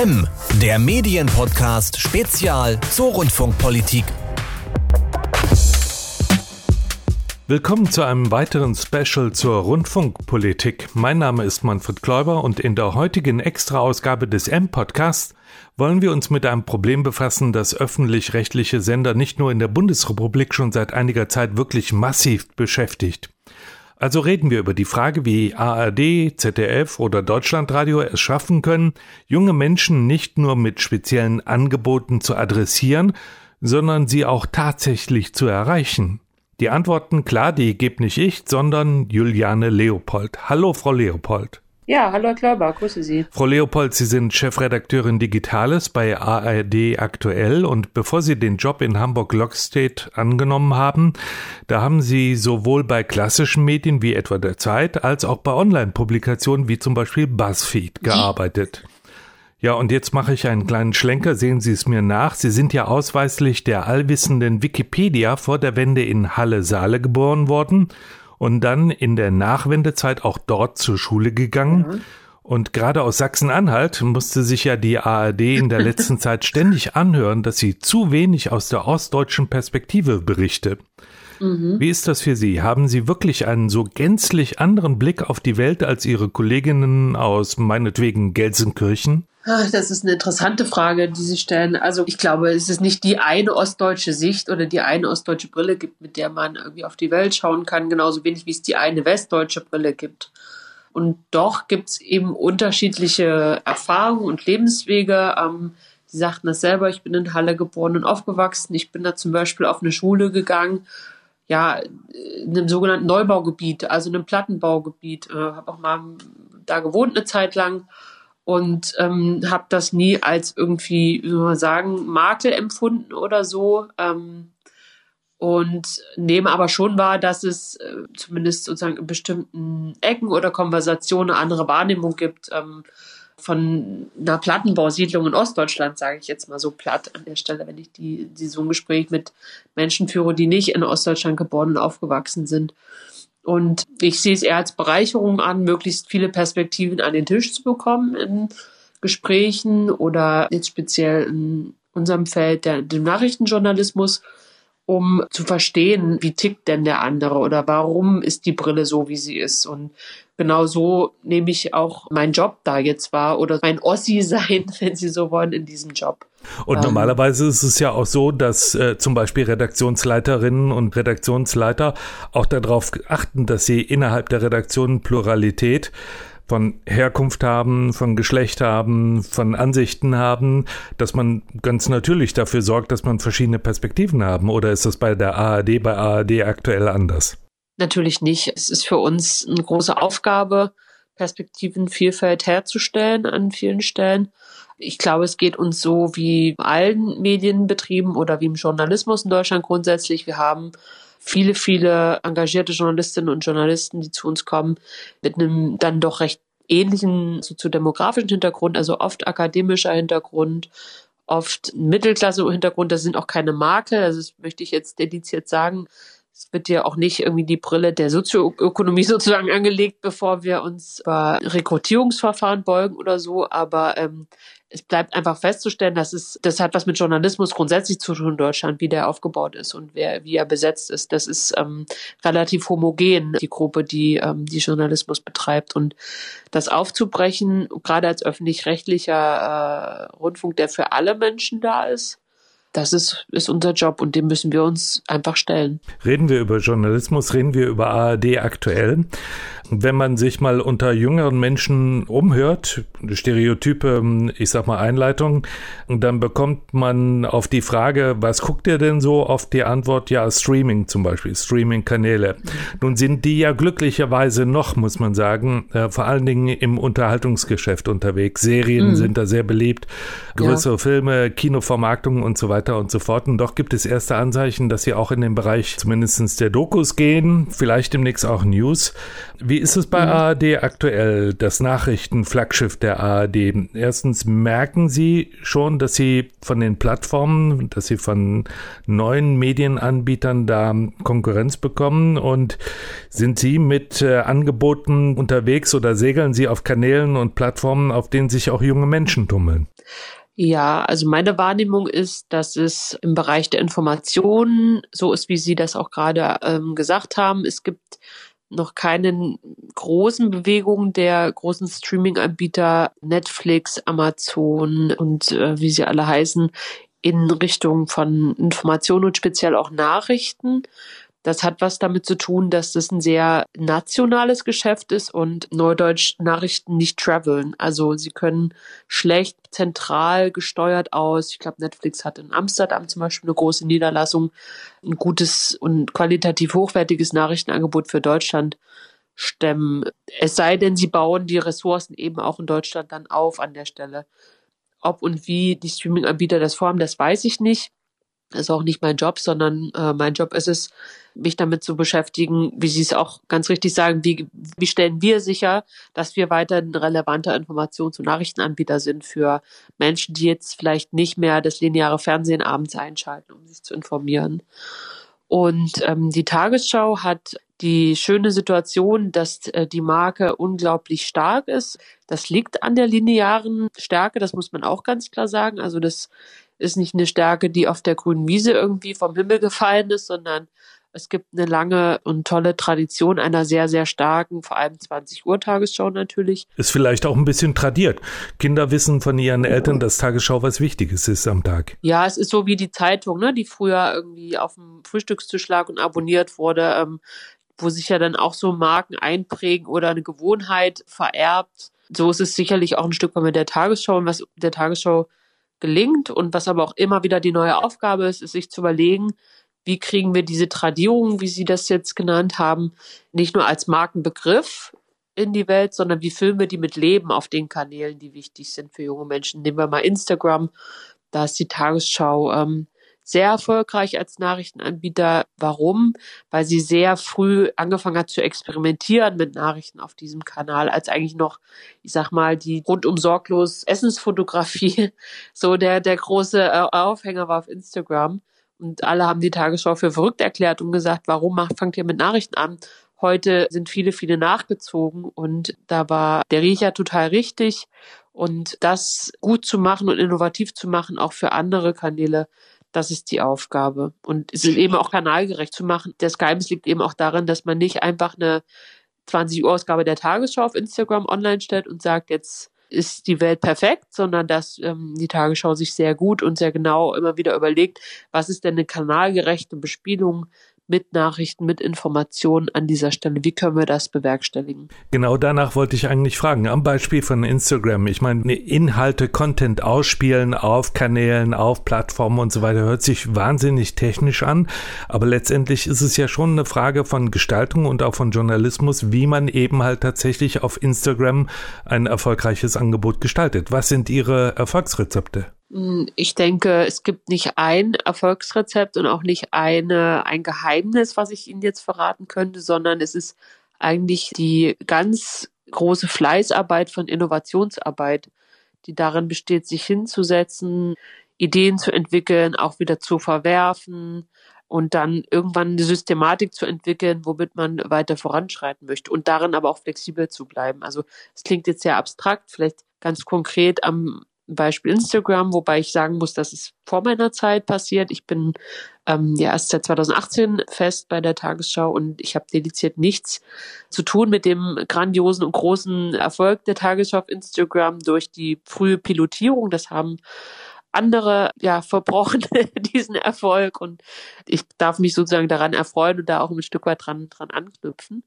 M, der Medienpodcast Spezial zur Rundfunkpolitik. Willkommen zu einem weiteren Special zur Rundfunkpolitik. Mein Name ist Manfred Kläuber und in der heutigen Extra-Ausgabe des M-Podcasts wollen wir uns mit einem Problem befassen, das öffentlich-rechtliche Sender nicht nur in der Bundesrepublik schon seit einiger Zeit wirklich massiv beschäftigt. Also reden wir über die Frage, wie ARD, ZDF oder Deutschlandradio es schaffen können, junge Menschen nicht nur mit speziellen Angeboten zu adressieren, sondern sie auch tatsächlich zu erreichen. Die Antworten, klar, die gebe nicht ich, sondern Juliane Leopold. Hallo, Frau Leopold. Ja, hallo Herr Klöber, grüße Sie. Frau Leopold, Sie sind Chefredakteurin Digitales bei ARD aktuell und bevor Sie den Job in Hamburg-Lockstedt angenommen haben, da haben Sie sowohl bei klassischen Medien wie etwa der Zeit als auch bei Online-Publikationen wie zum Beispiel BuzzFeed gearbeitet. Ja, und jetzt mache ich einen kleinen Schlenker, sehen Sie es mir nach. Sie sind ja ausweislich der allwissenden Wikipedia vor der Wende in Halle-Saale geboren worden und dann in der Nachwendezeit auch dort zur Schule gegangen. Mhm. Und gerade aus Sachsen-Anhalt musste sich ja die ARD in der letzten Zeit ständig anhören, dass sie zu wenig aus der ostdeutschen Perspektive berichte. Mhm. Wie ist das für Sie? Haben Sie wirklich einen so gänzlich anderen Blick auf die Welt als Ihre Kolleginnen aus meinetwegen Gelsenkirchen? Das ist eine interessante Frage, die Sie stellen. Also ich glaube, es ist nicht die eine ostdeutsche Sicht oder die eine ostdeutsche Brille gibt, mit der man irgendwie auf die Welt schauen kann, genauso wenig wie es die eine westdeutsche Brille gibt. Und doch gibt es eben unterschiedliche Erfahrungen und Lebenswege. Ähm, Sie sagten das selber, ich bin in Halle geboren und aufgewachsen. Ich bin da zum Beispiel auf eine Schule gegangen, ja, in einem sogenannten Neubaugebiet, also in einem Plattenbaugebiet. Äh, habe auch mal da gewohnt eine Zeit lang und ähm, habe das nie als irgendwie, wie soll man sagen, Makel empfunden oder so. Ähm, und nehme aber schon wahr, dass es äh, zumindest sozusagen in bestimmten Ecken oder Konversationen eine andere Wahrnehmung gibt ähm, von einer Plattenbausiedlung in Ostdeutschland, sage ich jetzt mal so platt an der Stelle, wenn ich die, die so ein Gespräch mit Menschen führe, die nicht in Ostdeutschland geboren und aufgewachsen sind. Und ich sehe es eher als Bereicherung an, möglichst viele Perspektiven an den Tisch zu bekommen in Gesprächen oder jetzt speziell in unserem Feld der, dem Nachrichtenjournalismus, um zu verstehen, wie tickt denn der andere oder warum ist die Brille so, wie sie ist. Und genau so nehme ich auch meinen Job da jetzt wahr oder mein Ossi sein, wenn Sie so wollen, in diesem Job. Und ähm, normalerweise ist es ja auch so, dass äh, zum Beispiel Redaktionsleiterinnen und Redaktionsleiter auch darauf achten, dass sie innerhalb der Redaktion Pluralität von Herkunft haben, von Geschlecht haben, von Ansichten haben, dass man ganz natürlich dafür sorgt, dass man verschiedene Perspektiven haben. Oder ist das bei der ARD, bei ARD aktuell anders? Natürlich nicht. Es ist für uns eine große Aufgabe, Perspektivenvielfalt herzustellen an vielen Stellen. Ich glaube, es geht uns so wie allen Medienbetrieben oder wie im Journalismus in Deutschland grundsätzlich. Wir haben viele, viele engagierte Journalistinnen und Journalisten, die zu uns kommen, mit einem dann doch recht ähnlichen soziodemografischen Hintergrund, also oft akademischer Hintergrund, oft Mittelklasse-Hintergrund. Das sind auch keine Makel, also das möchte ich jetzt dediziert sagen. Es wird ja auch nicht irgendwie die Brille der Sozioökonomie sozusagen angelegt, bevor wir uns über Rekrutierungsverfahren beugen oder so. Aber ähm, es bleibt einfach festzustellen, dass es, das hat was mit Journalismus grundsätzlich zu tun in Deutschland, wie der aufgebaut ist und wer, wie er besetzt ist. Das ist ähm, relativ homogen, die Gruppe, die, ähm, die Journalismus betreibt. Und das aufzubrechen, gerade als öffentlich-rechtlicher äh, Rundfunk, der für alle Menschen da ist, das ist, ist unser Job und dem müssen wir uns einfach stellen. Reden wir über Journalismus, reden wir über ARD aktuell. Wenn man sich mal unter jüngeren Menschen umhört, Stereotype, ich sag mal Einleitung, dann bekommt man auf die Frage, was guckt ihr denn so, auf die Antwort, ja, Streaming zum Beispiel, Streaming-Kanäle. Mhm. Nun sind die ja glücklicherweise noch, muss man sagen, äh, vor allen Dingen im Unterhaltungsgeschäft unterwegs. Serien mhm. sind da sehr beliebt, größere ja. Filme, Kinovermarktungen und so weiter weiter und so fort. Und doch gibt es erste Anzeichen, dass sie auch in den Bereich zumindest der Dokus gehen, vielleicht demnächst auch News. Wie ist es bei mhm. ARD aktuell, das Nachrichtenflaggschiff der ARD? Erstens merken Sie schon, dass Sie von den Plattformen, dass Sie von neuen Medienanbietern da Konkurrenz bekommen und sind Sie mit äh, Angeboten unterwegs oder segeln Sie auf Kanälen und Plattformen, auf denen sich auch junge Menschen tummeln? Ja, also meine Wahrnehmung ist, dass es im Bereich der Informationen so ist, wie Sie das auch gerade ähm, gesagt haben. Es gibt noch keine großen Bewegungen der großen Streaming-Anbieter Netflix, Amazon und äh, wie sie alle heißen in Richtung von Informationen und speziell auch Nachrichten. Das hat was damit zu tun, dass das ein sehr nationales Geschäft ist und Neudeutsch Nachrichten nicht traveln. Also sie können schlecht zentral gesteuert aus. Ich glaube, Netflix hat in Amsterdam zum Beispiel eine große Niederlassung, ein gutes und qualitativ hochwertiges Nachrichtenangebot für Deutschland stemmen. Es sei denn, sie bauen die Ressourcen eben auch in Deutschland dann auf an der Stelle. Ob und wie die Streaming-Anbieter das vorhaben, das weiß ich nicht. Ist auch nicht mein Job, sondern äh, mein Job ist es, mich damit zu beschäftigen, wie Sie es auch ganz richtig sagen, wie, wie stellen wir sicher, dass wir weiterhin relevanter Informations- und Nachrichtenanbieter sind für Menschen, die jetzt vielleicht nicht mehr das lineare Fernsehen abends einschalten, um sich zu informieren. Und ähm, die Tagesschau hat die schöne Situation, dass äh, die Marke unglaublich stark ist. Das liegt an der linearen Stärke, das muss man auch ganz klar sagen. Also das ist nicht eine Stärke, die auf der grünen Wiese irgendwie vom Himmel gefallen ist, sondern es gibt eine lange und tolle Tradition einer sehr, sehr starken, vor allem 20 Uhr Tagesschau natürlich. Ist vielleicht auch ein bisschen tradiert. Kinder wissen von ihren Eltern, dass Tagesschau was Wichtiges ist am Tag. Ja, es ist so wie die Zeitung, ne, die früher irgendwie auf dem Frühstückstisch lag und abonniert wurde, ähm, wo sich ja dann auch so Marken einprägen oder eine Gewohnheit vererbt. So ist es sicherlich auch ein Stück weit mit der Tagesschau und was der Tagesschau gelingt und was aber auch immer wieder die neue Aufgabe ist, ist sich zu überlegen, wie kriegen wir diese Tradierung, wie Sie das jetzt genannt haben, nicht nur als Markenbegriff in die Welt, sondern wie füllen wir die mit Leben auf den Kanälen, die wichtig sind für junge Menschen. Nehmen wir mal Instagram, da ist die Tagesschau ähm, sehr erfolgreich als Nachrichtenanbieter. Warum? Weil sie sehr früh angefangen hat zu experimentieren mit Nachrichten auf diesem Kanal, als eigentlich noch, ich sag mal, die rundum sorglos Essensfotografie so der, der große äh, Aufhänger war auf Instagram. Und alle haben die Tagesschau für verrückt erklärt und gesagt, warum macht, fangt ihr mit Nachrichten an? Heute sind viele, viele nachgezogen und da war der Riecher total richtig. Und das gut zu machen und innovativ zu machen, auch für andere Kanäle, das ist die Aufgabe. Und es ist eben auch kanalgerecht zu machen. Das Geheimnis liegt eben auch darin, dass man nicht einfach eine 20 Uhr Ausgabe der Tagesschau auf Instagram online stellt und sagt, jetzt ist die Welt perfekt, sondern dass ähm, die Tagesschau sich sehr gut und sehr genau immer wieder überlegt, was ist denn eine kanalgerechte Bespielung mit Nachrichten, mit Informationen an dieser Stelle. Wie können wir das bewerkstelligen? Genau danach wollte ich eigentlich fragen. Am Beispiel von Instagram. Ich meine, Inhalte, Content ausspielen auf Kanälen, auf Plattformen und so weiter hört sich wahnsinnig technisch an. Aber letztendlich ist es ja schon eine Frage von Gestaltung und auch von Journalismus, wie man eben halt tatsächlich auf Instagram ein erfolgreiches Angebot gestaltet. Was sind Ihre Erfolgsrezepte? Hm, ich denke, es gibt nicht ein Erfolgsrezept und auch nicht eine, ein Geheimnis, was ich Ihnen jetzt verraten könnte, sondern es ist eigentlich die ganz große Fleißarbeit von Innovationsarbeit, die darin besteht, sich hinzusetzen, Ideen zu entwickeln, auch wieder zu verwerfen und dann irgendwann eine Systematik zu entwickeln, womit man weiter voranschreiten möchte und darin aber auch flexibel zu bleiben. Also es klingt jetzt sehr abstrakt, vielleicht ganz konkret am Beispiel Instagram, wobei ich sagen muss, dass es vor meiner Zeit passiert. Ich bin ähm, ja erst seit 2018 fest bei der Tagesschau und ich habe dediziert nichts zu tun mit dem grandiosen und großen Erfolg der Tagesschau auf Instagram durch die frühe Pilotierung. Das haben andere ja verbrochen diesen Erfolg und ich darf mich sozusagen daran erfreuen und da auch ein Stück weit dran dran anknüpfen.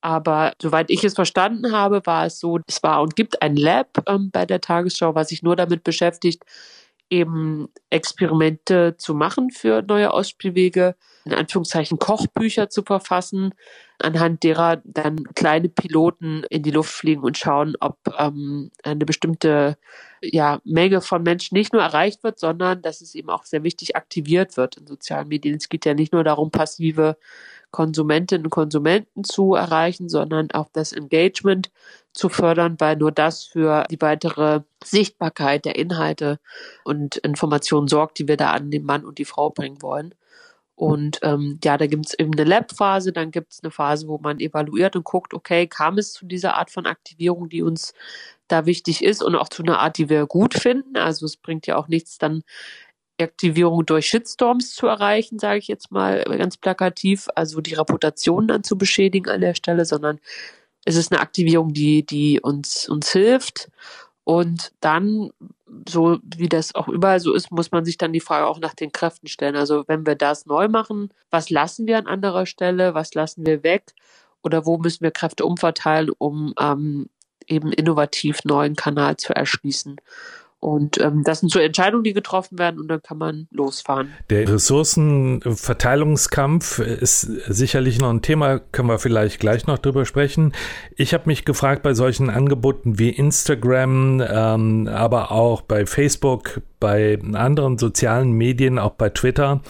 Aber soweit ich es verstanden habe, war es so, es war und gibt ein Lab ähm, bei der Tagesschau, was sich nur damit beschäftigt, eben Experimente zu machen für neue Ausspielwege, in Anführungszeichen Kochbücher zu verfassen, anhand derer dann kleine Piloten in die Luft fliegen und schauen, ob ähm, eine bestimmte ja, Menge von Menschen nicht nur erreicht wird, sondern dass es eben auch sehr wichtig aktiviert wird in sozialen Medien. Es geht ja nicht nur darum, passive Konsumentinnen und Konsumenten zu erreichen, sondern auch das Engagement zu fördern, weil nur das für die weitere Sichtbarkeit der Inhalte und Informationen sorgt, die wir da an den Mann und die Frau bringen wollen. Und ähm, ja, da gibt es eben eine Lab-Phase, dann gibt es eine Phase, wo man evaluiert und guckt, okay, kam es zu dieser Art von Aktivierung, die uns da wichtig ist und auch zu einer Art, die wir gut finden. Also es bringt ja auch nichts, dann Aktivierung durch Shitstorms zu erreichen, sage ich jetzt mal ganz plakativ, also die Reputation dann zu beschädigen an der Stelle, sondern es ist eine Aktivierung, die, die uns, uns hilft. Und dann so wie das auch überall so ist, muss man sich dann die Frage auch nach den Kräften stellen. Also wenn wir das neu machen, was lassen wir an anderer Stelle, was lassen wir weg oder wo müssen wir Kräfte umverteilen, um ähm, eben innovativ neuen Kanal zu erschließen. Und ähm, das sind so Entscheidungen, die getroffen werden und dann kann man losfahren. Der Ressourcenverteilungskampf ist sicherlich noch ein Thema, können wir vielleicht gleich noch drüber sprechen. Ich habe mich gefragt bei solchen Angeboten wie Instagram, ähm, aber auch bei Facebook, bei anderen sozialen Medien, auch bei Twitter,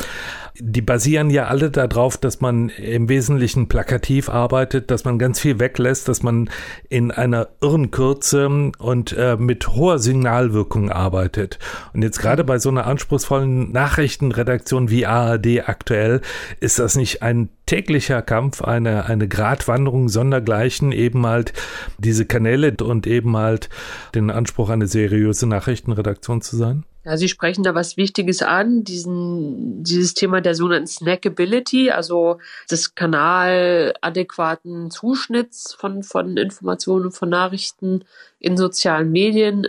die basieren ja alle darauf, dass man im Wesentlichen plakativ arbeitet, dass man ganz viel weglässt, dass man in einer irren Kürze und äh, mit hoher Signalwirkung arbeitet. Und jetzt gerade bei so einer anspruchsvollen Nachrichtenredaktion wie ARD aktuell ist das nicht ein täglicher Kampf, eine, eine Gratwanderung sondergleichen, eben halt diese Kanäle und eben halt den Anspruch, eine seriöse Nachrichtenredaktion zu sein? Ja, Sie sprechen da was Wichtiges an, diesen, dieses Thema der sogenannten Snackability, also des kanaladäquaten Zuschnitts von, von Informationen, von Nachrichten in sozialen Medien.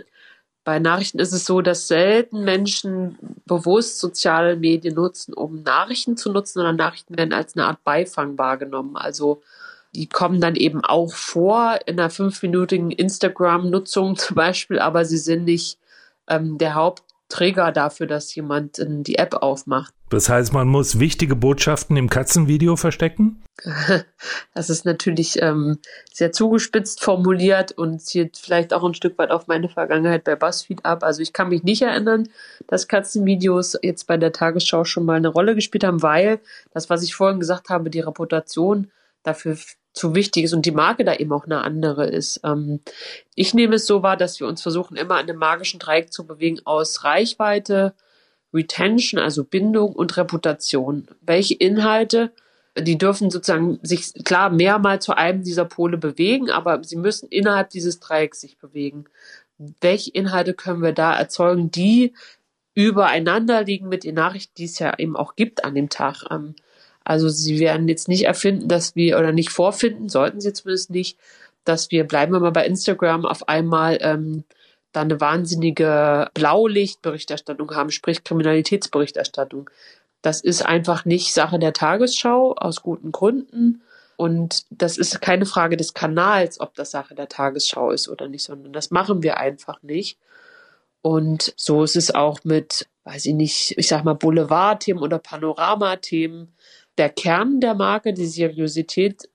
Bei Nachrichten ist es so, dass selten Menschen bewusst soziale Medien nutzen, um Nachrichten zu nutzen, sondern Nachrichten werden als eine Art Beifang wahrgenommen. Also die kommen dann eben auch vor in einer fünfminütigen Instagram-Nutzung zum Beispiel, aber sie sind nicht ähm, der Haupt Trigger dafür, dass jemand die App aufmacht. Das heißt, man muss wichtige Botschaften im Katzenvideo verstecken? Das ist natürlich ähm, sehr zugespitzt formuliert und zielt vielleicht auch ein Stück weit auf meine Vergangenheit bei BuzzFeed ab. Also ich kann mich nicht erinnern, dass Katzenvideos jetzt bei der Tagesschau schon mal eine Rolle gespielt haben, weil das, was ich vorhin gesagt habe, die Reputation dafür zu wichtig ist und die Marke da eben auch eine andere ist. Ähm, ich nehme es so wahr, dass wir uns versuchen, immer an einem magischen Dreieck zu bewegen aus Reichweite, Retention, also Bindung und Reputation. Welche Inhalte, die dürfen sozusagen sich klar mehrmal zu einem dieser Pole bewegen, aber sie müssen innerhalb dieses Dreiecks sich bewegen. Welche Inhalte können wir da erzeugen, die übereinander liegen mit den Nachrichten, die es ja eben auch gibt an dem Tag? Ähm, also sie werden jetzt nicht erfinden, dass wir oder nicht vorfinden, sollten sie zumindest nicht, dass wir, bleiben wir mal bei Instagram, auf einmal ähm, da eine wahnsinnige Blaulichtberichterstattung haben, sprich Kriminalitätsberichterstattung. Das ist einfach nicht Sache der Tagesschau aus guten Gründen. Und das ist keine Frage des Kanals, ob das Sache der Tagesschau ist oder nicht, sondern das machen wir einfach nicht. Und so ist es auch mit, weiß ich nicht, ich sag mal Boulevardthemen oder Panoramathemen der Kern der Marke, die Seriosität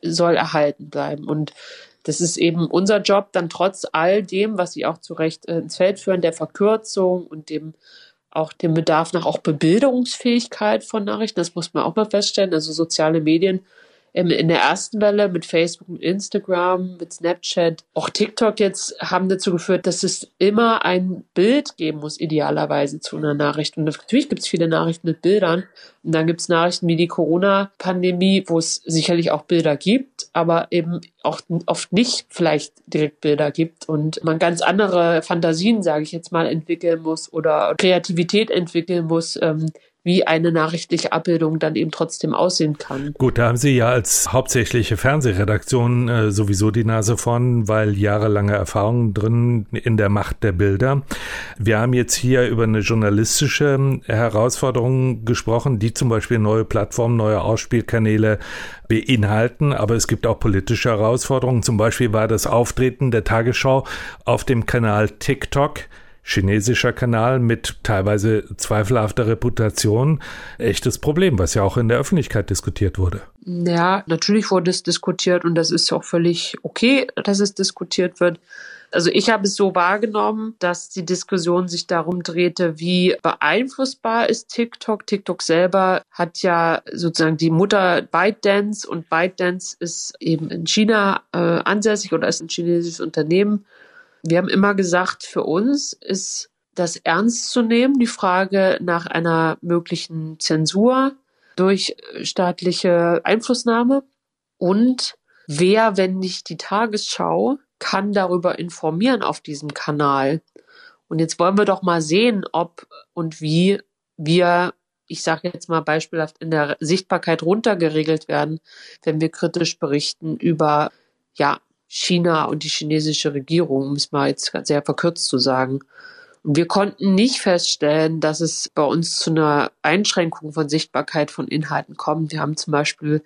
soll erhalten bleiben. Und das ist eben unser Job, dann trotz all dem, was Sie auch zu Recht äh, ins Feld führen, der Verkürzung und dem auch dem Bedarf nach auch Bebilderungsfähigkeit von Nachrichten, das muss man auch mal feststellen. Also soziale Medien in der ersten Welle mit Facebook, mit Instagram, mit Snapchat, auch TikTok jetzt haben dazu geführt, dass es immer ein Bild geben muss, idealerweise zu einer Nachricht. Und natürlich gibt es viele Nachrichten mit Bildern. Und dann gibt es Nachrichten wie die Corona-Pandemie, wo es sicherlich auch Bilder gibt, aber eben auch oft nicht vielleicht direkt Bilder gibt und man ganz andere Fantasien, sage ich jetzt mal, entwickeln muss oder Kreativität entwickeln muss, ähm, wie eine nachrichtliche Abbildung dann eben trotzdem aussehen kann. Gut, da haben Sie ja als hauptsächliche Fernsehredaktion äh, sowieso die Nase vorn, weil jahrelange Erfahrung drin in der Macht der Bilder. Wir haben jetzt hier über eine journalistische Herausforderung gesprochen, die zum Beispiel neue Plattformen, neue Ausspielkanäle beinhalten, aber es gibt auch politische Herausforderungen. Zum Beispiel war das Auftreten der Tagesschau auf dem Kanal TikTok chinesischer Kanal mit teilweise zweifelhafter Reputation echtes Problem, was ja auch in der Öffentlichkeit diskutiert wurde. Ja, natürlich wurde es diskutiert und das ist auch völlig okay, dass es diskutiert wird. Also ich habe es so wahrgenommen, dass die Diskussion sich darum drehte, wie beeinflussbar ist TikTok. TikTok selber hat ja sozusagen die Mutter ByteDance und ByteDance ist eben in China äh, ansässig oder ist ein chinesisches Unternehmen. Wir haben immer gesagt, für uns ist das ernst zu nehmen, die Frage nach einer möglichen Zensur durch staatliche Einflussnahme und wer, wenn nicht die Tagesschau, kann darüber informieren auf diesem Kanal. Und jetzt wollen wir doch mal sehen, ob und wie wir, ich sage jetzt mal beispielhaft, in der Sichtbarkeit runtergeregelt werden, wenn wir kritisch berichten über ja, China und die chinesische Regierung, um es mal jetzt sehr verkürzt zu sagen. Und wir konnten nicht feststellen, dass es bei uns zu einer Einschränkung von Sichtbarkeit von Inhalten kommt. Wir haben zum Beispiel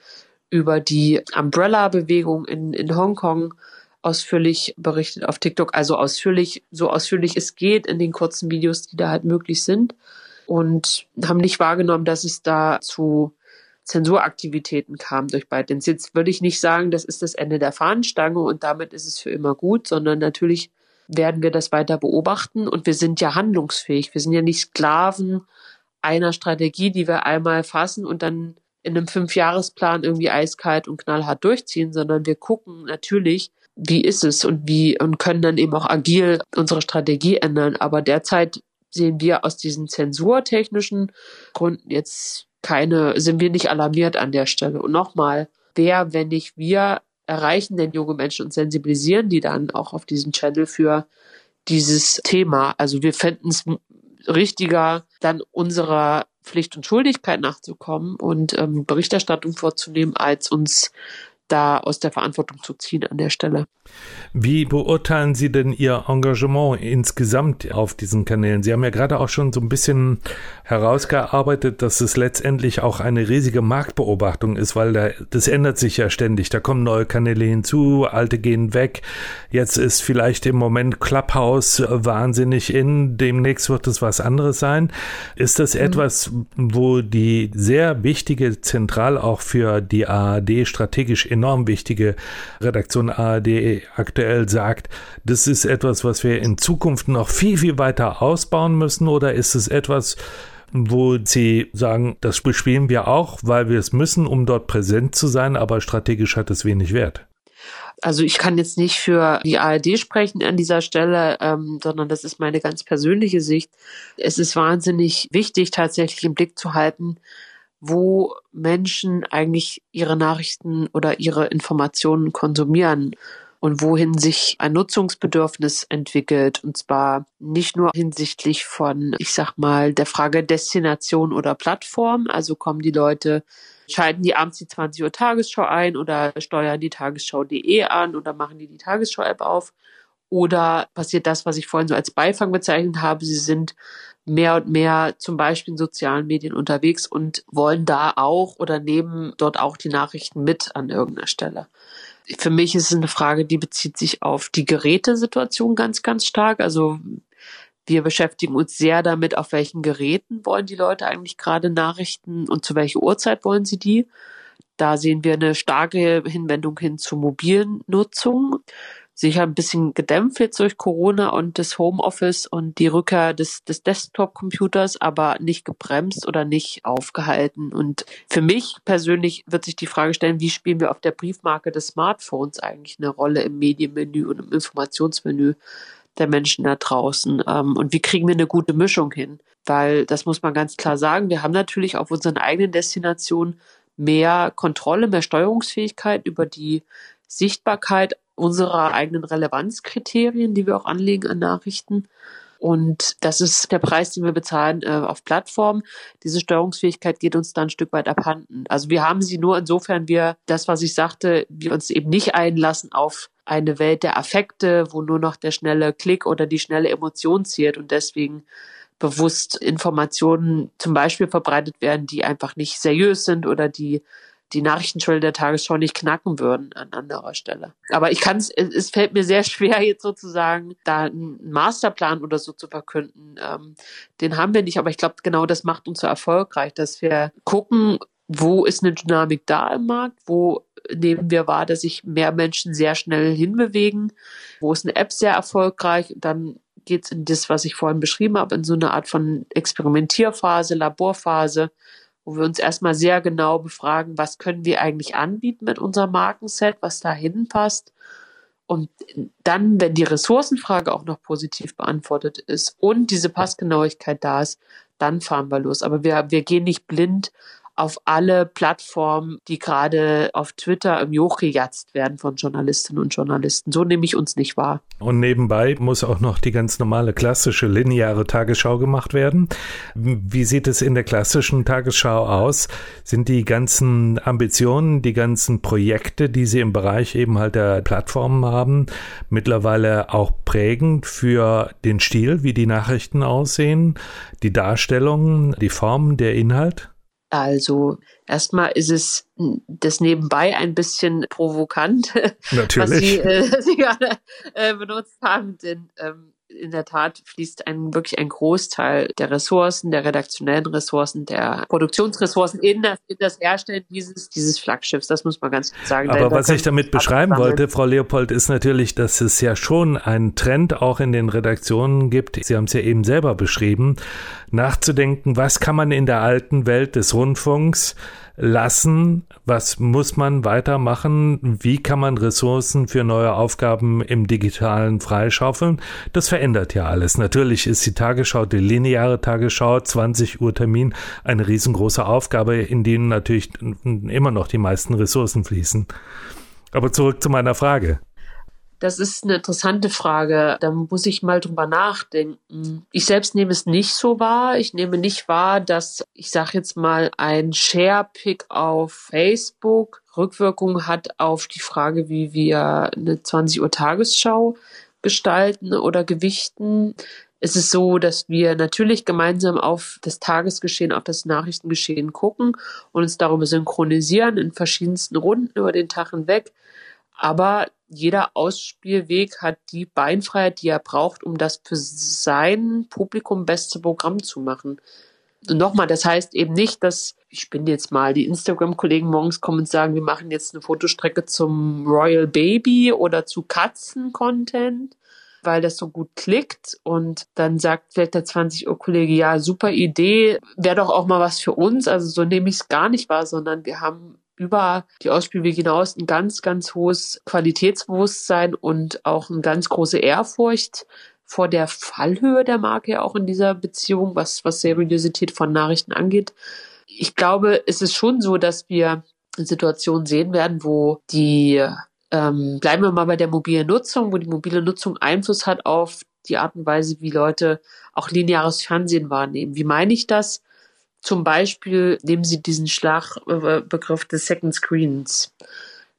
über die Umbrella-Bewegung in, in Hongkong ausführlich berichtet auf TikTok, also ausführlich, so ausführlich es geht in den kurzen Videos, die da halt möglich sind. Und haben nicht wahrgenommen, dass es da zu Zensuraktivitäten kam durch ByteDance. Jetzt würde ich nicht sagen, das ist das Ende der Fahnenstange und damit ist es für immer gut, sondern natürlich werden wir das weiter beobachten und wir sind ja handlungsfähig. Wir sind ja nicht Sklaven einer Strategie, die wir einmal fassen und dann in einem Fünfjahresplan irgendwie eiskalt und knallhart durchziehen, sondern wir gucken natürlich, wie ist es und wie und können dann eben auch agil unsere Strategie ändern. Aber derzeit sehen wir aus diesen zensurtechnischen Gründen jetzt keine, sind wir nicht alarmiert an der Stelle. Und nochmal, wer, wenn nicht wir, erreichen denn junge Menschen und sensibilisieren die dann auch auf diesem Channel für dieses Thema. Also wir fänden es richtiger, dann unserer Pflicht und Schuldigkeit nachzukommen und ähm, Berichterstattung vorzunehmen, als uns da aus der Verantwortung zu ziehen an der Stelle. Wie beurteilen Sie denn Ihr Engagement insgesamt auf diesen Kanälen? Sie haben ja gerade auch schon so ein bisschen herausgearbeitet, dass es letztendlich auch eine riesige Marktbeobachtung ist, weil da, das ändert sich ja ständig. Da kommen neue Kanäle hinzu, alte gehen weg. Jetzt ist vielleicht im Moment Clubhouse wahnsinnig in, demnächst wird es was anderes sein. Ist das mhm. etwas, wo die sehr wichtige, zentral auch für die ARD strategisch enorm wichtige Redaktion ARD aktuell sagt, das ist etwas, was wir in Zukunft noch viel, viel weiter ausbauen müssen oder ist es etwas, wo sie sagen, das bespielen wir auch, weil wir es müssen, um dort präsent zu sein, aber strategisch hat es wenig Wert. Also ich kann jetzt nicht für die ARD sprechen an dieser Stelle, ähm, sondern das ist meine ganz persönliche Sicht. Es ist wahnsinnig wichtig, tatsächlich im Blick zu halten, wo Menschen eigentlich ihre Nachrichten oder ihre Informationen konsumieren und wohin sich ein Nutzungsbedürfnis entwickelt. Und zwar nicht nur hinsichtlich von, ich sag mal, der Frage Destination oder Plattform. Also kommen die Leute, schalten die abends die 20 Uhr Tagesschau ein oder steuern die Tagesschau.de an oder machen die die Tagesschau-App auf. Oder passiert das, was ich vorhin so als Beifang bezeichnet habe? Sie sind mehr und mehr zum Beispiel in sozialen Medien unterwegs und wollen da auch oder nehmen dort auch die Nachrichten mit an irgendeiner Stelle. Für mich ist es eine Frage, die bezieht sich auf die Gerätesituation ganz, ganz stark. Also wir beschäftigen uns sehr damit, auf welchen Geräten wollen die Leute eigentlich gerade Nachrichten und zu welcher Uhrzeit wollen sie die. Da sehen wir eine starke Hinwendung hin zur mobilen Nutzung sicher ein bisschen gedämpft jetzt durch Corona und das Homeoffice und die Rückkehr des, des Desktop-Computers, aber nicht gebremst oder nicht aufgehalten. Und für mich persönlich wird sich die Frage stellen, wie spielen wir auf der Briefmarke des Smartphones eigentlich eine Rolle im Medienmenü und im Informationsmenü der Menschen da draußen? Ähm, und wie kriegen wir eine gute Mischung hin? Weil, das muss man ganz klar sagen, wir haben natürlich auf unseren eigenen Destinationen mehr Kontrolle, mehr Steuerungsfähigkeit über die Sichtbarkeit unserer eigenen Relevanzkriterien, die wir auch anlegen an Nachrichten. Und das ist der Preis, den wir bezahlen äh, auf Plattformen. Diese Steuerungsfähigkeit geht uns dann ein Stück weit abhanden. Also wir haben sie nur insofern wir, das, was ich sagte, wir uns eben nicht einlassen auf eine Welt der Affekte, wo nur noch der schnelle Klick oder die schnelle Emotion zählt und deswegen bewusst Informationen zum Beispiel verbreitet werden, die einfach nicht seriös sind oder die die Nachrichtenschwelle der Tagesschau nicht knacken würden an anderer Stelle. Aber ich kann es, es fällt mir sehr schwer jetzt sozusagen, da einen Masterplan oder so zu verkünden. Ähm, den haben wir nicht, aber ich glaube, genau das macht uns so erfolgreich, dass wir gucken, wo ist eine Dynamik da im Markt, wo nehmen wir wahr, dass sich mehr Menschen sehr schnell hinbewegen, wo ist eine App sehr erfolgreich, dann geht es in das, was ich vorhin beschrieben habe, in so eine Art von Experimentierphase, Laborphase, wo wir uns erstmal sehr genau befragen, was können wir eigentlich anbieten mit unserem Markenset, was da hinpasst. Und dann, wenn die Ressourcenfrage auch noch positiv beantwortet ist und diese Passgenauigkeit da ist, dann fahren wir los. Aber wir, wir gehen nicht blind auf alle Plattformen, die gerade auf Twitter im Joch gejatzt werden von Journalistinnen und Journalisten. So nehme ich uns nicht wahr. Und nebenbei muss auch noch die ganz normale klassische lineare Tagesschau gemacht werden. Wie sieht es in der klassischen Tagesschau aus? Sind die ganzen Ambitionen, die ganzen Projekte, die Sie im Bereich eben halt der Plattformen haben, mittlerweile auch prägend für den Stil, wie die Nachrichten aussehen, die Darstellung, die Form, der Inhalt? Also erstmal ist es das nebenbei ein bisschen provokant, Natürlich. was Sie, äh, Sie gerade äh, benutzt haben, denn ähm, in der Tat fließt ein, wirklich ein Großteil der Ressourcen, der redaktionellen Ressourcen, der Produktionsressourcen in das, in das Herstellen dieses, dieses Flaggschiffs. Das muss man ganz klar sagen. Aber was ich damit beschreiben wollte, Frau Leopold, ist natürlich, dass es ja schon einen Trend auch in den Redaktionen gibt. Sie haben es ja eben selber beschrieben, nachzudenken, was kann man in der alten Welt des Rundfunks lassen? Was muss man weitermachen? Wie kann man Ressourcen für neue Aufgaben im Digitalen freischaufeln? Das verändert ja alles. Natürlich ist die Tagesschau, die lineare Tagesschau, 20 Uhr Termin, eine riesengroße Aufgabe, in denen natürlich immer noch die meisten Ressourcen fließen. Aber zurück zu meiner Frage. Das ist eine interessante Frage. Da muss ich mal drüber nachdenken. Ich selbst nehme es nicht so wahr. Ich nehme nicht wahr, dass, ich sage jetzt mal, ein Share-Pick auf Facebook Rückwirkung hat auf die Frage, wie wir eine 20 Uhr Tagesschau gestalten oder gewichten. Es ist so, dass wir natürlich gemeinsam auf das Tagesgeschehen, auf das Nachrichtengeschehen gucken und uns darüber synchronisieren in verschiedensten Runden über den Tag hinweg. Aber jeder Ausspielweg hat die Beinfreiheit, die er braucht, um das für sein Publikum beste Programm zu machen. Und nochmal, das heißt eben nicht, dass, ich bin jetzt mal, die Instagram-Kollegen morgens kommen und sagen, wir machen jetzt eine Fotostrecke zum Royal Baby oder zu Katzen-Content, weil das so gut klickt. Und dann sagt vielleicht der 20 Uhr Kollege, ja, super Idee, wäre doch auch mal was für uns. Also so nehme ich es gar nicht wahr, sondern wir haben über die Ausspielwege hinaus ein ganz, ganz hohes Qualitätsbewusstsein und auch eine ganz große Ehrfurcht vor der Fallhöhe der Marke auch in dieser Beziehung, was, was Seriosität von Nachrichten angeht. Ich glaube, es ist schon so, dass wir Situationen sehen werden, wo die, ähm, bleiben wir mal bei der mobilen Nutzung, wo die mobile Nutzung Einfluss hat auf die Art und Weise, wie Leute auch lineares Fernsehen wahrnehmen. Wie meine ich das? Zum Beispiel nehmen Sie diesen Schlagbegriff des Second Screens.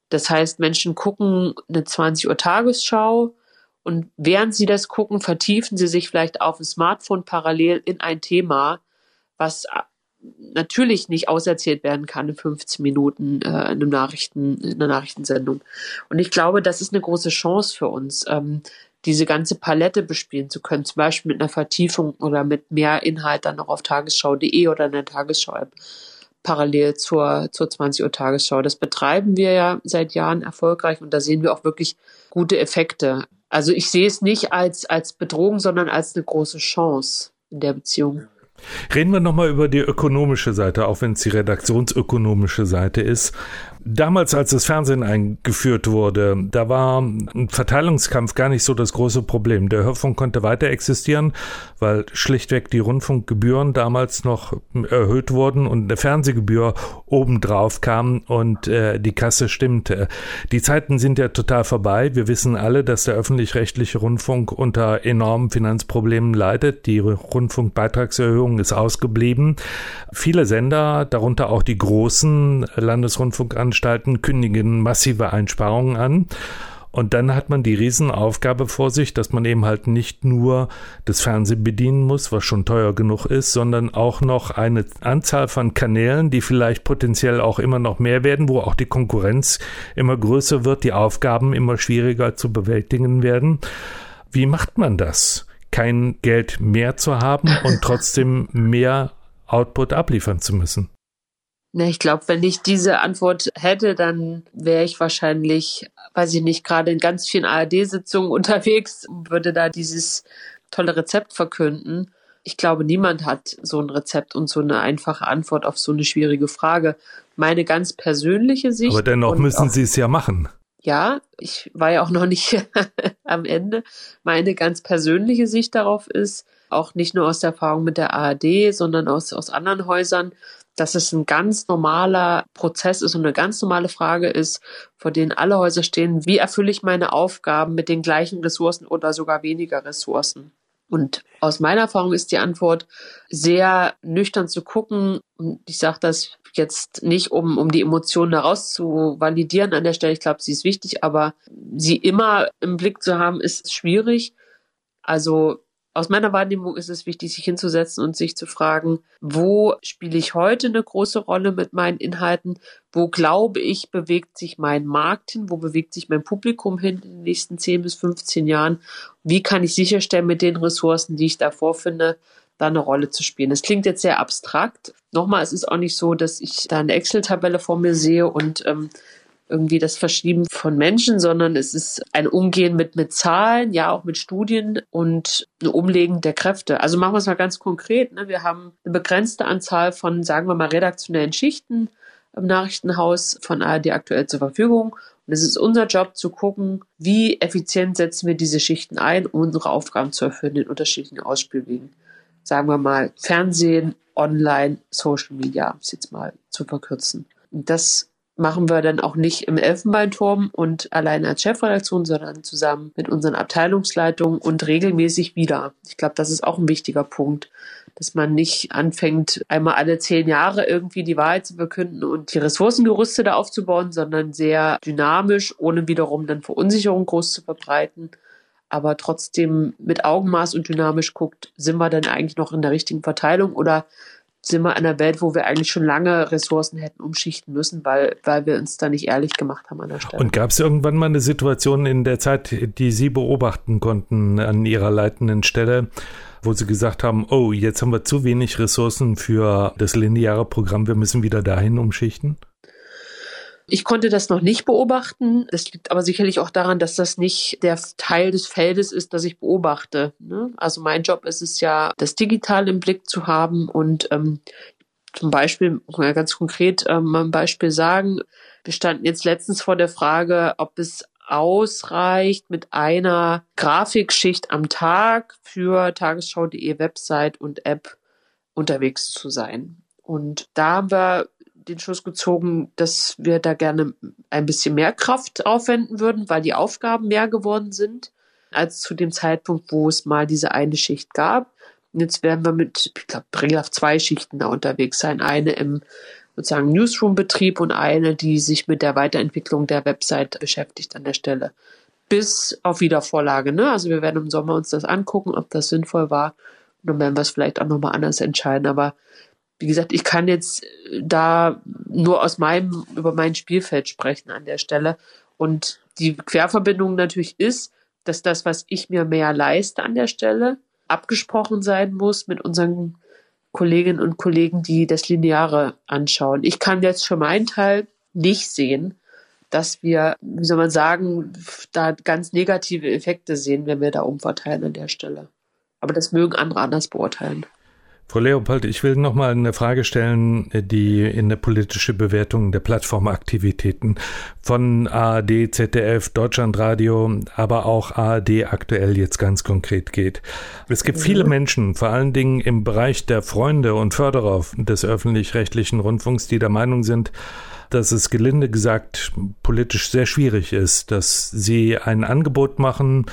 Das heißt, Menschen gucken eine 20 Uhr Tagesschau und während sie das gucken, vertiefen sie sich vielleicht auf dem Smartphone parallel in ein Thema, was natürlich nicht auserzählt werden kann in 15 Minuten äh, in, einem Nachrichten, in einer Nachrichtensendung. Und ich glaube, das ist eine große Chance für uns, ähm, diese ganze Palette bespielen zu können, zum Beispiel mit einer Vertiefung oder mit mehr Inhalt dann noch auf tagesschau.de oder in der Tagesschau-App parallel zur, zur 20 Uhr Tagesschau. Das betreiben wir ja seit Jahren erfolgreich und da sehen wir auch wirklich gute Effekte. Also ich sehe es nicht als, als Bedrohung, sondern als eine große Chance in der Beziehung. Reden wir nochmal über die ökonomische Seite, auch wenn es die redaktionsökonomische Seite ist. Damals, als das Fernsehen eingeführt wurde, da war ein Verteilungskampf gar nicht so das große Problem. Der Hörfunk konnte weiter existieren, weil schlichtweg die Rundfunkgebühren damals noch erhöht wurden und eine Fernsehgebühr obendrauf kam und äh, die Kasse stimmte. Die Zeiten sind ja total vorbei. Wir wissen alle, dass der öffentlich-rechtliche Rundfunk unter enormen Finanzproblemen leidet. Die Rundfunkbeitragserhöhung ist ausgeblieben. Viele Sender, darunter auch die großen Landesrundfunkanstalten, Anstalten kündigen massive Einsparungen an. Und dann hat man die Riesenaufgabe vor sich, dass man eben halt nicht nur das Fernsehen bedienen muss, was schon teuer genug ist, sondern auch noch eine Anzahl von Kanälen, die vielleicht potenziell auch immer noch mehr werden, wo auch die Konkurrenz immer größer wird, die Aufgaben immer schwieriger zu bewältigen werden. Wie macht man das? Kein Geld mehr zu haben und trotzdem mehr Output abliefern zu müssen? Ne, ich glaube, wenn ich diese Antwort hätte, dann wäre ich wahrscheinlich, weiß ich nicht, gerade in ganz vielen ARD-Sitzungen unterwegs, würde da dieses tolle Rezept verkünden. Ich glaube, niemand hat so ein Rezept und so eine einfache Antwort auf so eine schwierige Frage. Meine ganz persönliche Sicht. Aber dennoch müssen Sie es ja machen. Ja, ich war ja auch noch nicht am Ende. Meine ganz persönliche Sicht darauf ist, auch nicht nur aus der Erfahrung mit der ARD, sondern aus, aus anderen Häusern, dass es ein ganz normaler Prozess ist und eine ganz normale Frage ist, vor denen alle Häuser stehen, wie erfülle ich meine Aufgaben mit den gleichen Ressourcen oder sogar weniger Ressourcen? Und aus meiner Erfahrung ist die Antwort sehr nüchtern zu gucken. Und ich sage das jetzt nicht, um, um die Emotionen daraus zu validieren an der Stelle. Ich glaube, sie ist wichtig, aber sie immer im Blick zu haben, ist schwierig. Also aus meiner Wahrnehmung ist es wichtig, sich hinzusetzen und sich zu fragen, wo spiele ich heute eine große Rolle mit meinen Inhalten? Wo glaube ich, bewegt sich mein Markt hin? Wo bewegt sich mein Publikum hin in den nächsten 10 bis 15 Jahren? Wie kann ich sicherstellen, mit den Ressourcen, die ich da vorfinde, da eine Rolle zu spielen. Das klingt jetzt sehr abstrakt. Nochmal, es ist auch nicht so, dass ich da eine Excel-Tabelle vor mir sehe und ähm, irgendwie das Verschieben von Menschen, sondern es ist ein Umgehen mit, mit Zahlen, ja auch mit Studien und ein Umlegen der Kräfte. Also machen wir es mal ganz konkret. Ne? Wir haben eine begrenzte Anzahl von, sagen wir mal, redaktionellen Schichten im Nachrichtenhaus von ARD aktuell zur Verfügung. Und es ist unser Job zu gucken, wie effizient setzen wir diese Schichten ein, um unsere Aufgaben zu erfüllen in unterschiedlichen Ausspielwegen. Sagen wir mal Fernsehen, Online, Social Media, um es jetzt mal zu verkürzen. Und das machen wir dann auch nicht im Elfenbeinturm und allein als Chefredaktion, sondern zusammen mit unseren Abteilungsleitungen und regelmäßig wieder. Ich glaube, das ist auch ein wichtiger Punkt, dass man nicht anfängt, einmal alle zehn Jahre irgendwie die Wahrheit zu verkünden und die Ressourcengerüste da aufzubauen, sondern sehr dynamisch, ohne wiederum dann Verunsicherung groß zu verbreiten. Aber trotzdem mit Augenmaß und dynamisch guckt, sind wir denn eigentlich noch in der richtigen Verteilung oder sind wir in einer Welt, wo wir eigentlich schon lange Ressourcen hätten umschichten müssen, weil, weil wir uns da nicht ehrlich gemacht haben an der Stelle. Und gab es irgendwann mal eine Situation in der Zeit, die Sie beobachten konnten an Ihrer leitenden Stelle, wo Sie gesagt haben, oh, jetzt haben wir zu wenig Ressourcen für das lineare Programm, wir müssen wieder dahin umschichten? Ich konnte das noch nicht beobachten. Das liegt aber sicherlich auch daran, dass das nicht der Teil des Feldes ist, das ich beobachte. Ne? Also mein Job ist es ja, das digital im Blick zu haben und ähm, zum Beispiel, ganz konkret ähm, mal ein Beispiel sagen, wir standen jetzt letztens vor der Frage, ob es ausreicht, mit einer Grafikschicht am Tag für tagesschau.de Website und App unterwegs zu sein. Und da haben wir den Schluss gezogen, dass wir da gerne ein bisschen mehr Kraft aufwenden würden, weil die Aufgaben mehr geworden sind als zu dem Zeitpunkt, wo es mal diese eine Schicht gab. Und jetzt werden wir mit, ich glaube, regelhaft zwei Schichten da unterwegs sein. Eine im sozusagen Newsroom-Betrieb und eine, die sich mit der Weiterentwicklung der Website beschäftigt an der Stelle. Bis auf Wiedervorlage. Ne? Also wir werden im Sommer uns das angucken, ob das sinnvoll war. Und dann werden wir es vielleicht auch nochmal anders entscheiden. Aber wie gesagt, ich kann jetzt äh, da nur aus meinem, über mein Spielfeld sprechen an der Stelle. Und die Querverbindung natürlich ist, dass das, was ich mir mehr leiste an der Stelle, abgesprochen sein muss mit unseren Kolleginnen und Kollegen, die das Lineare anschauen. Ich kann jetzt für meinen Teil nicht sehen, dass wir, wie soll man sagen, da ganz negative Effekte sehen, wenn wir da umverteilen an der Stelle. Aber das mögen andere anders beurteilen. Frau Leopold, ich will noch mal eine Frage stellen, die in der politische Bewertung der Plattformaktivitäten von ARD, ZDF, Deutschlandradio, aber auch ARD aktuell jetzt ganz konkret geht. Es gibt viele mhm. Menschen, vor allen Dingen im Bereich der Freunde und Förderer des öffentlich-rechtlichen Rundfunks, die der Meinung sind, dass es gelinde gesagt politisch sehr schwierig ist, dass sie ein Angebot machen,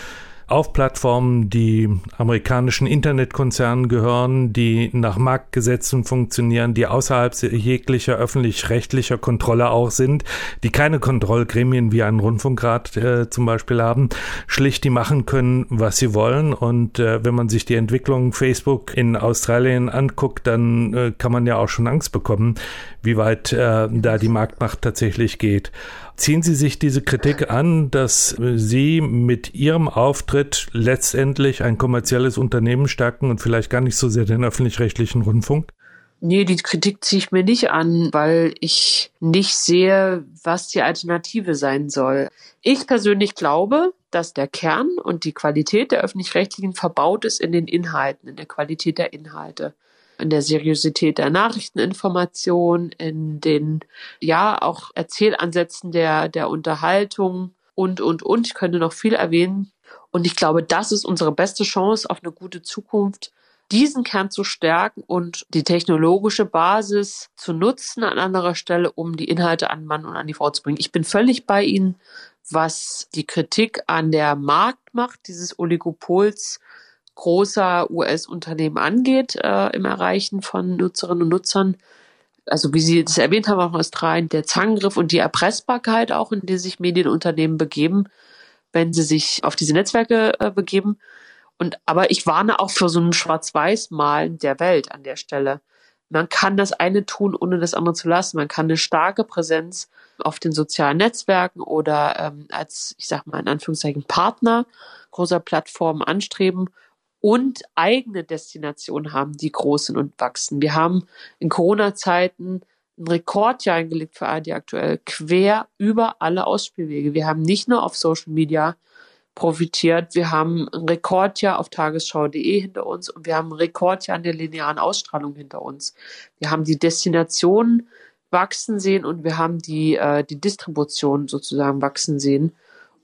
auf Plattformen, die amerikanischen Internetkonzernen gehören, die nach Marktgesetzen funktionieren, die außerhalb jeglicher öffentlich-rechtlicher Kontrolle auch sind, die keine Kontrollgremien wie ein Rundfunkrat äh, zum Beispiel haben, schlicht die machen können, was sie wollen. Und äh, wenn man sich die Entwicklung Facebook in Australien anguckt, dann äh, kann man ja auch schon Angst bekommen, wie weit äh, da die Marktmacht tatsächlich geht. Ziehen Sie sich diese Kritik an, dass Sie mit Ihrem Auftritt letztendlich ein kommerzielles Unternehmen stärken und vielleicht gar nicht so sehr den öffentlich-rechtlichen Rundfunk? Nee, die Kritik ziehe ich mir nicht an, weil ich nicht sehe, was die Alternative sein soll. Ich persönlich glaube, dass der Kern und die Qualität der öffentlich-rechtlichen verbaut ist in den Inhalten, in der Qualität der Inhalte in der Seriosität der Nachrichteninformation, in den, ja, auch Erzählansätzen der, der Unterhaltung und, und, und. Ich könnte noch viel erwähnen. Und ich glaube, das ist unsere beste Chance auf eine gute Zukunft, diesen Kern zu stärken und die technologische Basis zu nutzen an anderer Stelle, um die Inhalte an Mann und an die Frau zu bringen. Ich bin völlig bei Ihnen, was die Kritik an der Marktmacht dieses Oligopols großer US-Unternehmen angeht äh, im Erreichen von Nutzerinnen und Nutzern. Also wie Sie das erwähnt haben, auch in Australien, der Zangriff und die Erpressbarkeit auch, in die sich Medienunternehmen begeben, wenn sie sich auf diese Netzwerke äh, begeben. Und aber ich warne auch für so ein Schwarz-Weiß-Malen der Welt an der Stelle. Man kann das eine tun, ohne das andere zu lassen. Man kann eine starke Präsenz auf den sozialen Netzwerken oder ähm, als, ich sag mal in Anführungszeichen, Partner großer Plattformen anstreben und eigene Destinationen haben, die groß sind und wachsen. Wir haben in Corona-Zeiten ein Rekordjahr eingelegt für ARD aktuell, quer über alle Ausspielwege. Wir haben nicht nur auf Social Media profitiert, wir haben ein Rekordjahr auf tagesschau.de hinter uns und wir haben ein Rekordjahr an der linearen Ausstrahlung hinter uns. Wir haben die Destinationen wachsen sehen und wir haben die, äh, die Distribution sozusagen wachsen sehen.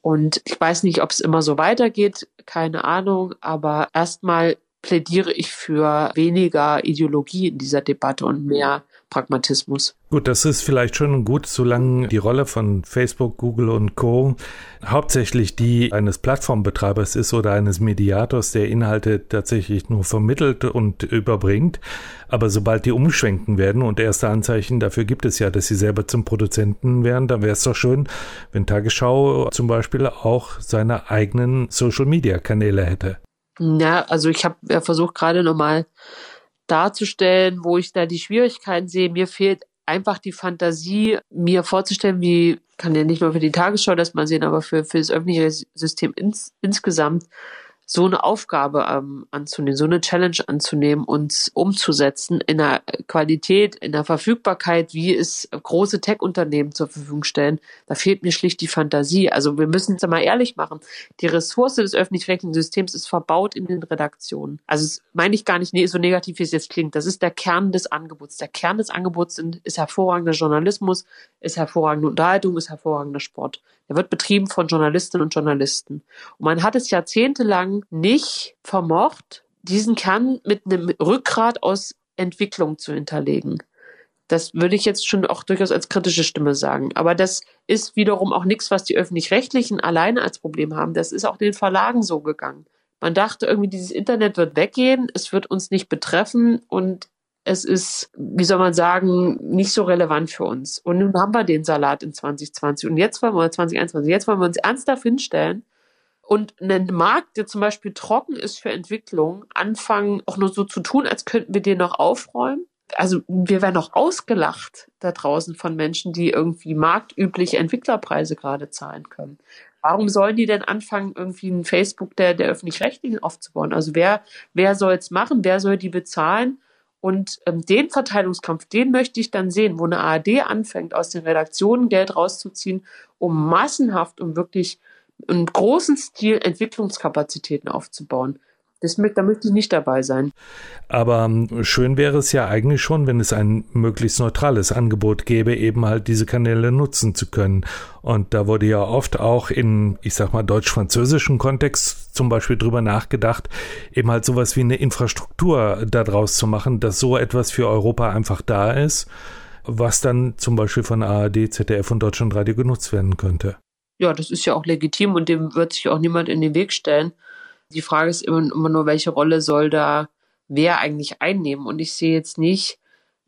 Und ich weiß nicht, ob es immer so weitergeht, keine Ahnung, aber erstmal plädiere ich für weniger Ideologie in dieser Debatte und mehr Pragmatismus. Gut, das ist vielleicht schon gut, solange die Rolle von Facebook, Google und Co. hauptsächlich die eines Plattformbetreibers ist oder eines Mediators, der Inhalte tatsächlich nur vermittelt und überbringt. Aber sobald die umschwenken werden und erste Anzeichen dafür gibt es ja, dass sie selber zum Produzenten werden, dann wäre es doch schön, wenn Tagesschau zum Beispiel auch seine eigenen Social-Media-Kanäle hätte. Ja, also ich habe ja versucht gerade nochmal darzustellen, wo ich da die Schwierigkeiten sehe. Mir fehlt einfach die Fantasie, mir vorzustellen, wie, kann ja nicht nur für die Tagesschau das mal sehen, aber für, für das öffentliche System ins, insgesamt, so eine Aufgabe ähm, anzunehmen, so eine Challenge anzunehmen und umzusetzen in der Qualität, in der Verfügbarkeit, wie es große Tech-Unternehmen zur Verfügung stellen, da fehlt mir schlicht die Fantasie. Also wir müssen es mal ehrlich machen. Die Ressource des öffentlich-rechtlichen Systems ist verbaut in den Redaktionen. Also das meine ich gar nicht so negativ, wie es jetzt klingt. Das ist der Kern des Angebots. Der Kern des Angebots ist hervorragender Journalismus, ist hervorragende Unterhaltung, ist hervorragender Sport. Der wird betrieben von Journalistinnen und Journalisten. Und man hat es jahrzehntelang nicht vermocht, diesen Kern mit einem Rückgrat aus Entwicklung zu hinterlegen. Das würde ich jetzt schon auch durchaus als kritische Stimme sagen. Aber das ist wiederum auch nichts, was die öffentlich-rechtlichen alleine als Problem haben. Das ist auch den Verlagen so gegangen. Man dachte irgendwie, dieses Internet wird weggehen, es wird uns nicht betreffen und es ist, wie soll man sagen, nicht so relevant für uns. Und nun haben wir den Salat in 2020 und jetzt wollen wir 2021, jetzt wollen wir uns ernsthaft hinstellen und einen Markt, der zum Beispiel trocken ist für Entwicklung, anfangen auch nur so zu tun, als könnten wir den noch aufräumen. Also wir werden auch ausgelacht da draußen von Menschen, die irgendwie marktübliche Entwicklerpreise gerade zahlen können. Warum sollen die denn anfangen, irgendwie ein Facebook der, der öffentlich-rechtlichen aufzubauen? Also wer, wer soll es machen? Wer soll die bezahlen? Und ähm, den Verteilungskampf, den möchte ich dann sehen, wo eine ARD anfängt, aus den Redaktionen Geld rauszuziehen, um massenhaft, um wirklich im großen Stil Entwicklungskapazitäten aufzubauen. Das, da möchte ich nicht dabei sein. Aber ähm, schön wäre es ja eigentlich schon, wenn es ein möglichst neutrales Angebot gäbe, eben halt diese Kanäle nutzen zu können. Und da wurde ja oft auch in, ich sag mal, deutsch-französischen Kontext zum Beispiel drüber nachgedacht, eben halt sowas wie eine Infrastruktur daraus zu machen, dass so etwas für Europa einfach da ist, was dann zum Beispiel von ARD, ZDF und Deutschlandradio genutzt werden könnte. Ja, das ist ja auch legitim und dem wird sich auch niemand in den Weg stellen. Die Frage ist immer, immer nur, welche Rolle soll da wer eigentlich einnehmen? Und ich sehe jetzt nicht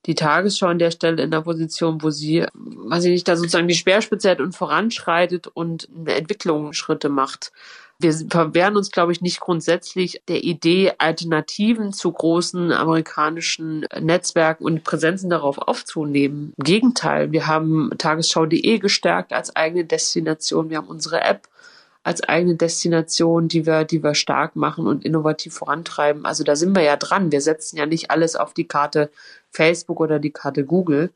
die Tagesschau an der Stelle in der Position, wo sie, weiß ich nicht, da sozusagen die Speerspitze hat und voranschreitet und eine Entwicklungsschritte macht. Wir verwehren uns, glaube ich, nicht grundsätzlich der Idee, Alternativen zu großen amerikanischen Netzwerken und Präsenzen darauf aufzunehmen. Im Gegenteil, wir haben tagesschau.de gestärkt als eigene Destination. Wir haben unsere App als eigene Destination, die wir, die wir stark machen und innovativ vorantreiben. Also da sind wir ja dran. Wir setzen ja nicht alles auf die Karte Facebook oder die Karte Google.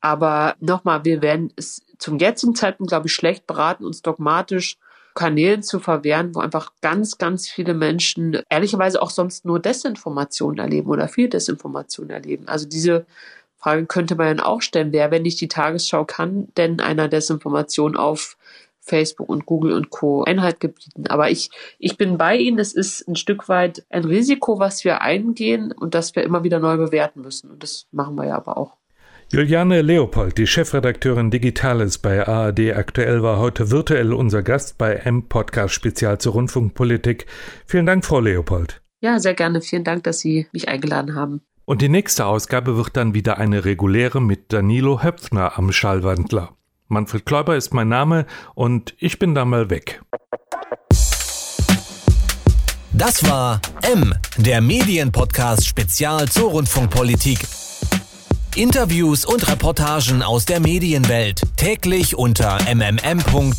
Aber nochmal, wir werden es zum jetzigen Zeitpunkt, glaube ich, schlecht beraten, uns dogmatisch Kanälen zu verwehren, wo einfach ganz, ganz viele Menschen ehrlicherweise auch sonst nur Desinformation erleben oder viel Desinformation erleben. Also diese Frage könnte man dann auch stellen, wer, wenn nicht die Tagesschau kann, denn einer Desinformation auf Facebook und Google und Co. Einhalt gebieten. Aber ich, ich bin bei Ihnen. Es ist ein Stück weit ein Risiko, was wir eingehen und das wir immer wieder neu bewerten müssen. Und das machen wir ja aber auch. Juliane Leopold, die Chefredakteurin Digitales bei ARD aktuell, war heute virtuell unser Gast bei M-Podcast Spezial zur Rundfunkpolitik. Vielen Dank, Frau Leopold. Ja, sehr gerne. Vielen Dank, dass Sie mich eingeladen haben. Und die nächste Ausgabe wird dann wieder eine reguläre mit Danilo Höpfner am Schallwandler. Manfred Kläuber ist mein Name und ich bin da mal weg. Das war M, der Medienpodcast Spezial zur Rundfunkpolitik. Interviews und Reportagen aus der Medienwelt täglich unter mmm.verdi.de.